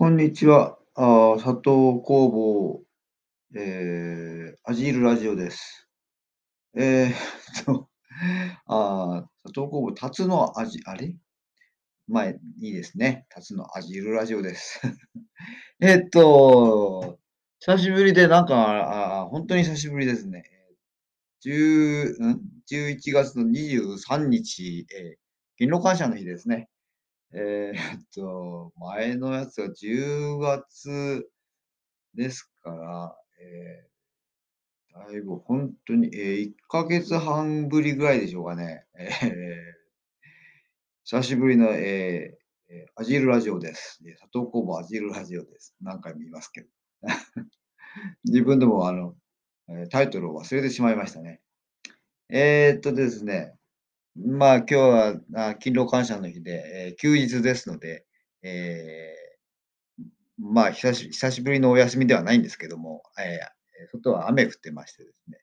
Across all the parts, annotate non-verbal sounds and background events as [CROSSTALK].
こんにちは。あ佐藤工房、えー、アジールラジオです。えー、[LAUGHS] と、あ佐藤工房、タツの味、あれ？まあ、いいですね。タツのアジールラジオです。[LAUGHS] えっと、久しぶりで、なんか、あ本当に久しぶりですね。10ん？11月の23日、えー、勤労感謝の日ですね。えーっと、前のやつは10月ですから、えー、だいぶ本当に、えー、1ヶ月半ぶりぐらいでしょうかね。えー久しぶりの、えーアジルラジオです。えー佐藤工房アジルラジオです。何回も言いますけど。[LAUGHS] 自分でもあの、タイトルを忘れてしまいましたね。えーっとですね、まあ今日は勤労感謝の日で、えー休日ですので、えーまあ久し久しぶりのお休みではないんですけども、えー外は雨降ってましてですね、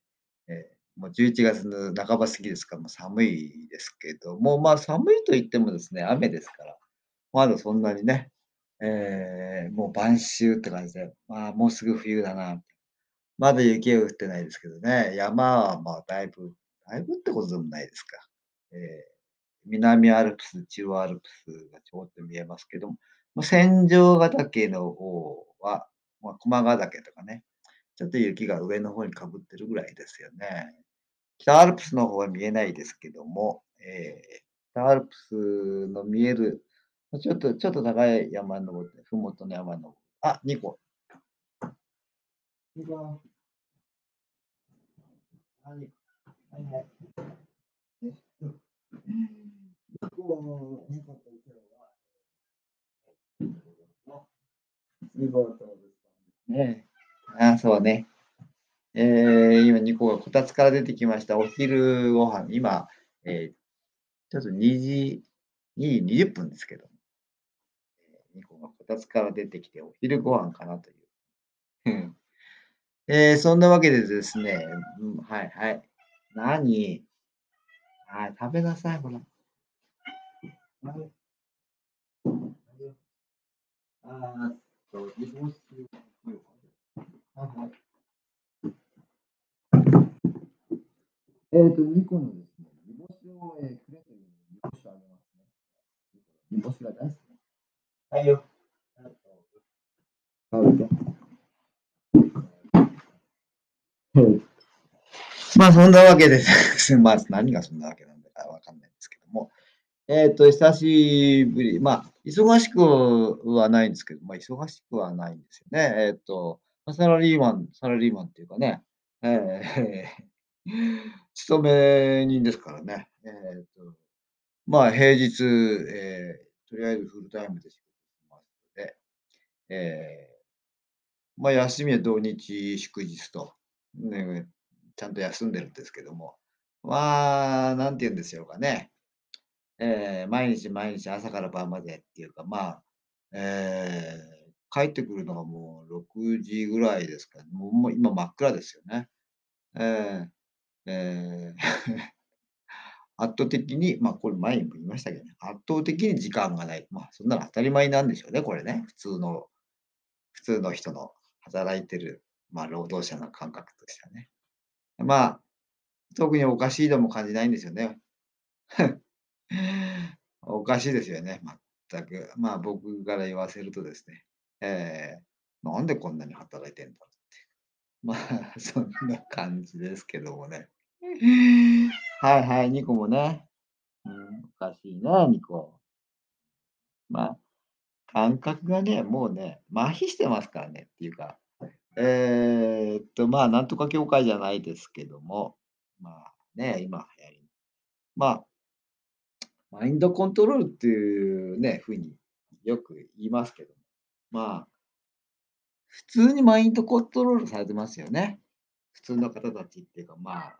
えーもう11月の半ば過ぎですから、もう寒いですけども、まあ寒いと言ってもですね、雨ですから、まだそんなにね、えーもう晩秋って感じで、まあもうすぐ冬だな。まだ雪は降ってないですけどね、山はまあだいぶ、だいぶってことでもないですか。えー南アルプス、中央アルプスがちょっと見えますけども、戦場ヶ岳の方は、まあ、駒ヶ岳とかね、ちょっと雪が上の方にかぶってるぐらいですよね。北アルプスの方は見えないですけども、えー北アルプスの見える、ちょっと、ちょっと高い山登って、ふもとの山登る。あ、2個。2個。はいはい。えっと、2個、2個と今日は、2個とですね。あ、そうね。えー、今2個がこたつから出てきました。お昼ご飯、今、えー、ちょっと2時、2時20分ですけど、えー、2個がこたつから出てきてお昼ご飯かなという。えー、そんなわけでですね、うん、はいはい。何？はい、食べなさい、ほら。はい。あーっと、煮干しをはいはい。えっ、と、2個のですね、煮干しを、えーくれという煮干しをあげますね。煮干しが大好きね。はいよ。食べて。まあ、そんなわけです。[LAUGHS] まあ、何がそんなわけなんだかわかんないんですけども。えっ、と、久しぶり。まあ、忙しくはないんですけど、まあ、忙しくはないんですよね。えっ、と、サラリーマン、サラリーマンっていうかね、えー、[LAUGHS] 勤め人ですからね。えっ、と、まあ、平日、えーとりあえずフルタイムで仕事しますので、えーまあ、休みは土日、祝日と、ね、ちゃんと休んでるんですけども、まあ、なんて言うんでしょうかね。えー毎日毎日朝から晩までっていうか、まあ、えー帰ってくるのがもう6時ぐらいですか、もうもう今真っ暗ですよね。えーえー [LAUGHS] 圧倒的に、まあこれ前にも言いましたけどね、圧倒的に時間がない。まあそんなの当たり前なんでしょうね、これね。普通の、普通の人の働いてる、まあ労働者の感覚としてはね。まあ、特におかしいとも感じないんですよね。[LAUGHS] おかしいですよね、全く。まあ僕から言わせるとですね、えー、なんでこんなに働いてんだろうって。まあ、[LAUGHS] そんな感じですけどもね。はいはい、2個もね。うん、おかしいね、2個。まあ、感覚がね、もうね、麻痺してますからねっていうか、えーっと、まあ、なんとか協会じゃないですけども、まあね、今流行り。まあ、マインドコントロールっていうね、ふうによく言いますけど、まあ、普通にマインドコントロールされてますよね。普通の方たちっていうか、まあ、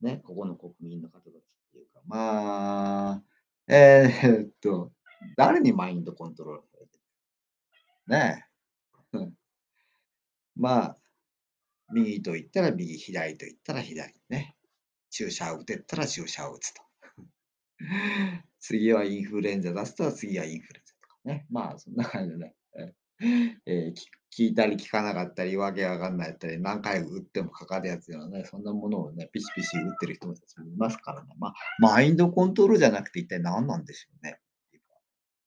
ね、ここの国民の方たちっていうか、まあ、えーっと、誰にマインドコントロールされてる？ね。まあ、右と言ったら右、左と言ったら左ね。注射を打てったら注射を打つと。[LAUGHS] 次はインフルエンザ出すと次はインフルエンザとかね。まあ、そんな感じでね。えええ、き聞いたり聞かなかったり、わけわかんないったり、何回打ってもかかるやつよね、そんなものをね、ピシピシ打ってる人もいますからね。まあ、マインドコントロールじゃなくて一体何なんでしょうね。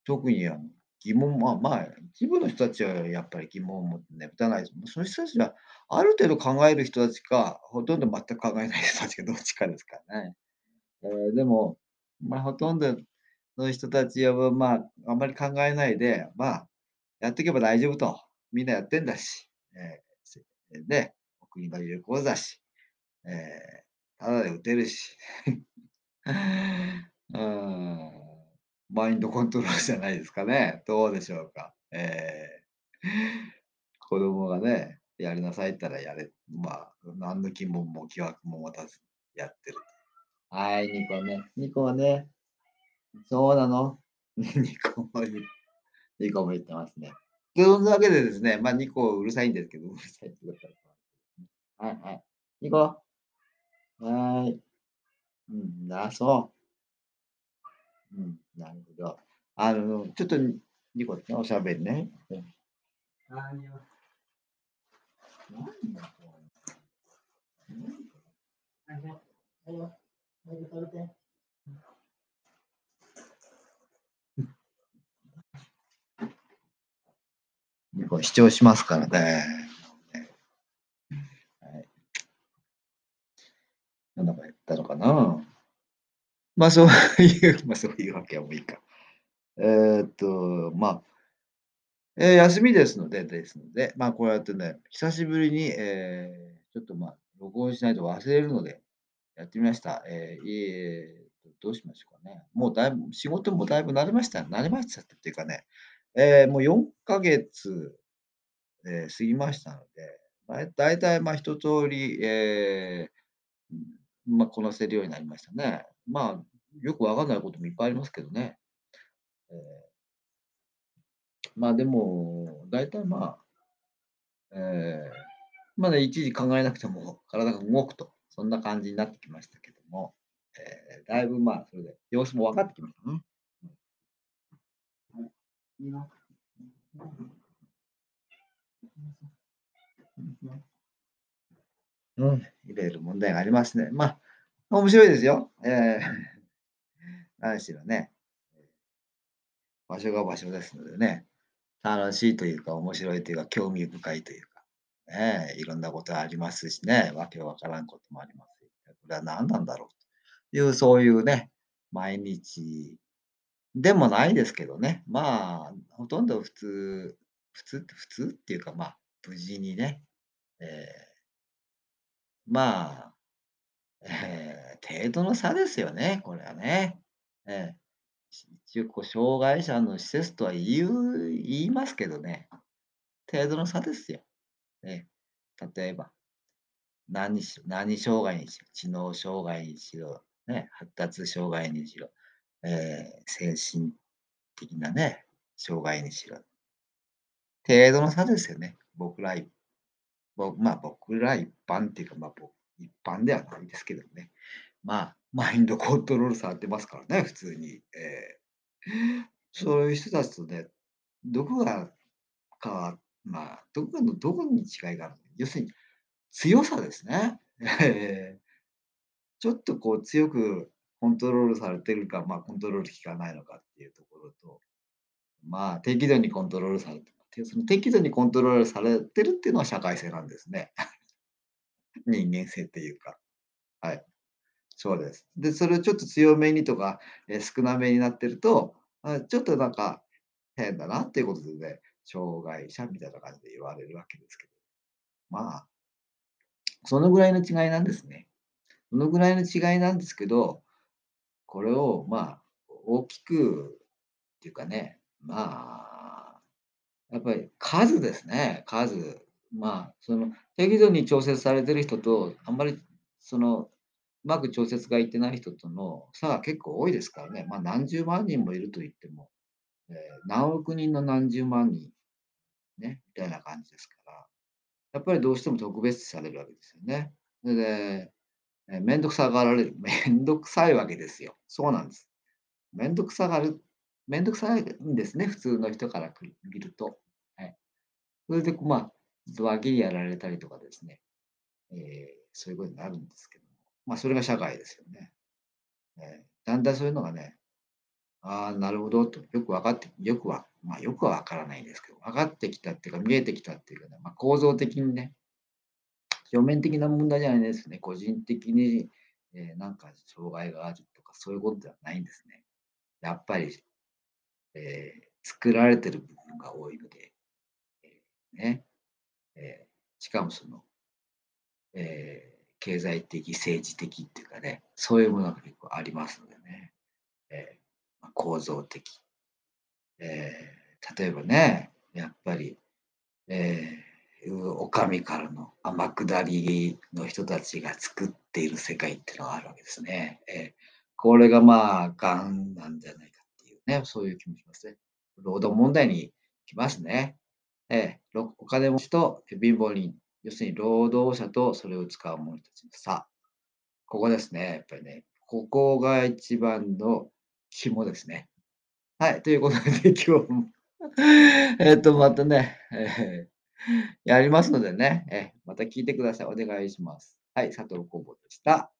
特にあの、疑問まあまあ、一部の人たちはやっぱり疑問を持ってね、打たないです。そういう人たちは、ある程度考える人たちか、ほとんど全く考えない人たちかどっちかですからね。ええ、でも、まあ、ほとんどの人たちは、まあ、あんまり考えないで、まあ、やっていけば大丈夫と、みんなやってんだし、ええ、せで、お国の友好だし、ええ、タダで打てるし。マインドコントロールじゃないですかね。どうでしょうか。ええ。[LAUGHS] 子供がね、やりなさいったらやれまあ、何の疑問も疑惑も持たずやってる。はい、ニコね。ニコはねそうなの？[LAUGHS] ニコもいニコも言ってますね。とんなわけでですね、まあ、ニコうるさいんですけど、うるさいってことははいはい。ニコ？はい。うん、あ、そう。うん、なるほど。あの、ちょっとニコね、おしゃべりね。うん。あいよ。なんだこれ。うん。しますからね。ね。はい。なんだか言ったのかな。まあ、そういう、[LAUGHS] まあ、そういうわけはもういいか。えっと、まあええ、休みですのでですので、まあ、こうやってね、久しぶりに、ええ、ちょっと、まあ、録音しないと忘れるので、やってみました。ええ、いえと、どうしましょうかね。もうだいぶ仕事もだいぶ慣れました慣れましたっていうかね、ええ、もう4か月、ええ、過ぎましたので、だい大体、まあ、一通り、ええ、うん、ま、こなせるようになりましたね。まあ、よくわかんないこともいっぱいありますけどね。ええ。まあ、でも、大体、まあ、ええ、まだいちいち考えなくても体が動くと、そんな感じになってきましたけども、ええ、だいぶ、まあ、それで様子も分かってきましたね。うん。はい。いいな。うん、いろいろ問題がありますね。まあ、面白いですよ。ええ。何しろね。場所が場所ですのでね。楽しいというか、面白いというか、興味深いというか、ね、いろんなことありますしね、わけわからんこともあります、これは何なんだろうという、そういうね、毎日でもないですけどね。まあ、ほとんど普通普通って普通っていうか、まあ、無事にね、ええまあ、ええ、程度の差ですよね、これはね。ええ。一応こう障害者の施設とは言う言いますけどね、程度の差ですよ。ええ、例えば、何し何障害にしろ、知能障害にしろ、ね、発達障害にしろ、ええ、精神的なね、障害にしろ。程度の差ですよね。僕らいぼま、僕ら一般っていうか、ま、ぼ一般ではないですけどね。まあ、マインドコントロールされてますからね、普通に。ええ。そういう人たちとね、どこがかわまあ、どこのどこに違いがあるの、要するに、強さですね。ええ。ちょっとこう強くコントロールされてるか、ま、コントロール効かないのかっていうところと、まあ、適度にコントロールされてて、その適度にコントロールされてるっていうのは社会性なんですね。人間性っていうか。はい。そうです。で、それをちょっと強めにとか、え、少なめになってると、あ、ちょっとなんか変だなっていうことでね、障害者みたいな感じで言われるわけですけど。まあそのぐらいの違いなんですね。そのぐらいの違いなんですけど、これをまあ、大きくっていうかね、まあ、やっぱり数ですね、数。まあ、その適度に調節されてる人と、あんまりその、うまく調節がいってない人との差が結構多いですからね。まあ、何十万人もいると言っても、ええ、何億人の何十万人、ね、みたいな感じですから。やっぱりどうしても特別視されるわけですよね。それで、え、面倒くさがられる、[LAUGHS] 面倒くさいわけですよ。そうなんです。面倒くさがる面倒くさいんですね、普通の人から見ると。はい。それで、まあ、脇にやられたりとかですね、ええ、そういうことになるんですけども、ま、それが社会ですよね。ええ、だんだんそういうのがね、ああ、なるほどと、よく分かってよくはまあ、よくは分からないですけど、分かってきたっていうか、見えてきたっていうかね、ま、構造的にね表面的な問題じゃないですね。個人的に、ええ、なんか障害があるとか、そういうことではないんですね。やっぱり、ええ、作られてる部分が多いので、ええ、ね。ええ、しかもそのええ、経済的、政治的っていうかね、そういうものが結構ありますのでね。ええ、ま、構造的。ええ、例えばね、やっぱり、ええ、う女将からの天下りの人たちが作っている世界っていうのがあるわけですね。ええ、これがまあ、癌なんじゃないかっていうね、そういう気もしますね。労働問題にきますね。ええ、ろお金持ちと貧乏人、要するに労働者とそれを使う者たちの差。ここですね、やっぱりね。ここが一番の肝ですね。はい、ということで [LAUGHS] 今日も、[LAUGHS] えっと、またね、ええ、やりますのでね、ええ、また聞いてください。お願いします。はい、佐藤コボでした。